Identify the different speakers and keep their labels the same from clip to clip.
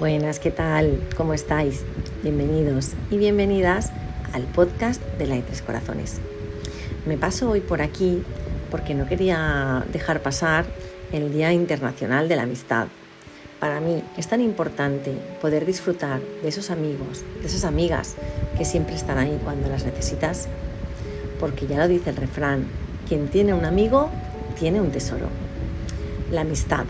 Speaker 1: Buenas, ¿qué tal? ¿Cómo estáis? Bienvenidos y bienvenidas al podcast de La Tres Corazones. Me paso hoy por aquí porque no quería dejar pasar el Día Internacional de la Amistad. Para mí es tan importante poder disfrutar de esos amigos, de esas amigas que siempre están ahí cuando las necesitas, porque ya lo dice el refrán, quien tiene un amigo tiene un tesoro. La amistad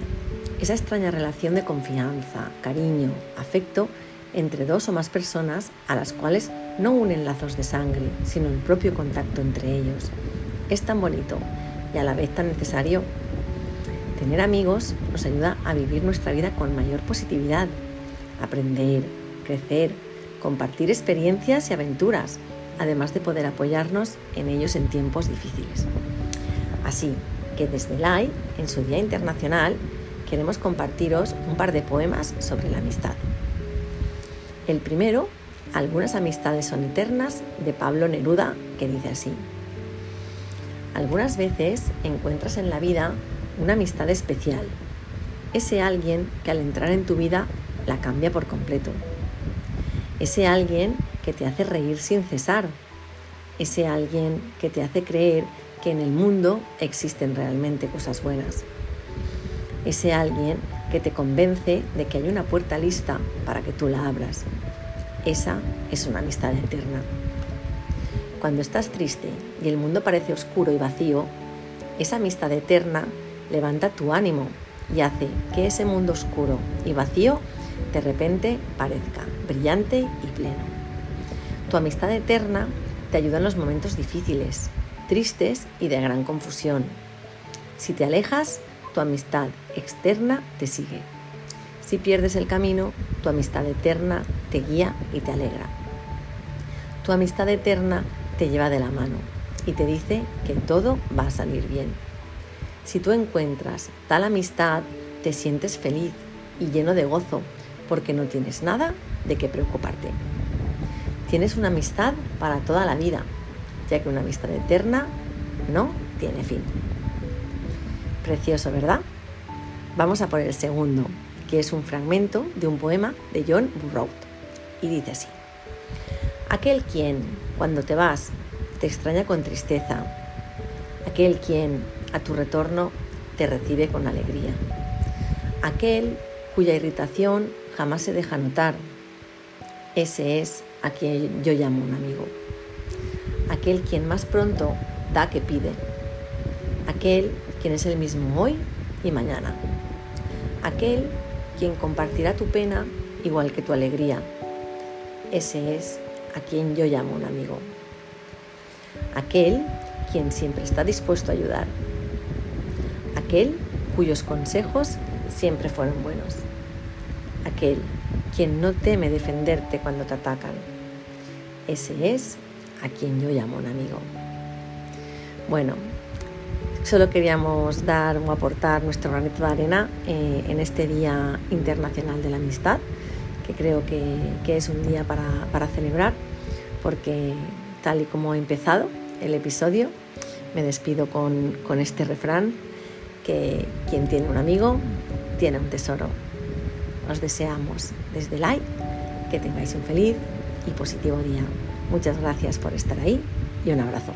Speaker 1: esa extraña relación de confianza, cariño, afecto entre dos o más personas a las cuales no unen lazos de sangre, sino el propio contacto entre ellos. Es tan bonito y a la vez tan necesario. Tener amigos nos ayuda a vivir nuestra vida con mayor positividad, aprender, crecer, compartir experiencias y aventuras, además de poder apoyarnos en ellos en tiempos difíciles. Así que desde LAI, en su Día Internacional, queremos compartiros un par de poemas sobre la amistad. El primero, Algunas amistades son eternas, de Pablo Neruda, que dice así. Algunas veces encuentras en la vida una amistad especial, ese alguien que al entrar en tu vida la cambia por completo, ese alguien que te hace reír sin cesar, ese alguien que te hace creer que en el mundo existen realmente cosas buenas ese alguien que te convence de que hay una puerta lista para que tú la abras. Esa es una amistad eterna. Cuando estás triste y el mundo parece oscuro y vacío, esa amistad eterna levanta tu ánimo y hace que ese mundo oscuro y vacío de repente parezca brillante y pleno. Tu amistad eterna te ayuda en los momentos difíciles, tristes y de gran confusión. Si te alejas, tu amistad externa te sigue. Si pierdes el camino, tu amistad eterna te guía y te alegra. Tu amistad eterna te lleva de la mano y te dice que todo va a salir bien. Si tú encuentras tal amistad, te sientes feliz y lleno de gozo porque no tienes nada de qué preocuparte. Tienes una amistad para toda la vida, ya que una amistad eterna no tiene fin. Precioso, ¿verdad? Vamos a por el segundo, que es un fragmento de un poema de John Burroughs. Y dice así. Aquel quien, cuando te vas, te extraña con tristeza. Aquel quien, a tu retorno, te recibe con alegría. Aquel cuya irritación jamás se deja notar. Ese es a quien yo llamo un amigo. Aquel quien más pronto da que pide. Aquel quien es el mismo hoy y mañana. Aquel quien compartirá tu pena igual que tu alegría. Ese es a quien yo llamo un amigo. Aquel quien siempre está dispuesto a ayudar. Aquel cuyos consejos siempre fueron buenos. Aquel quien no teme defenderte cuando te atacan. Ese es a quien yo llamo un amigo. Bueno, Solo queríamos dar o aportar nuestro granito de arena eh, en este Día Internacional de la Amistad, que creo que, es un día para, celebrar, porque tal y como he empezado el episodio, me despido con, con este refrán, que quien tiene un amigo tiene un tesoro. Os deseamos desde like que tengáis un feliz y positivo día. Muchas gracias por estar ahí y un abrazo.